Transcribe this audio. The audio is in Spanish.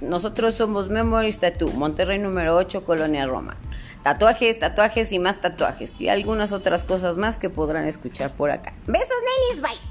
Nosotros somos Memories Tattoo, Monterrey número 8, Colonia Roma. Tatuajes, tatuajes y más tatuajes. Y algunas otras cosas más que podrán escuchar por acá. Besos, nenis, bye.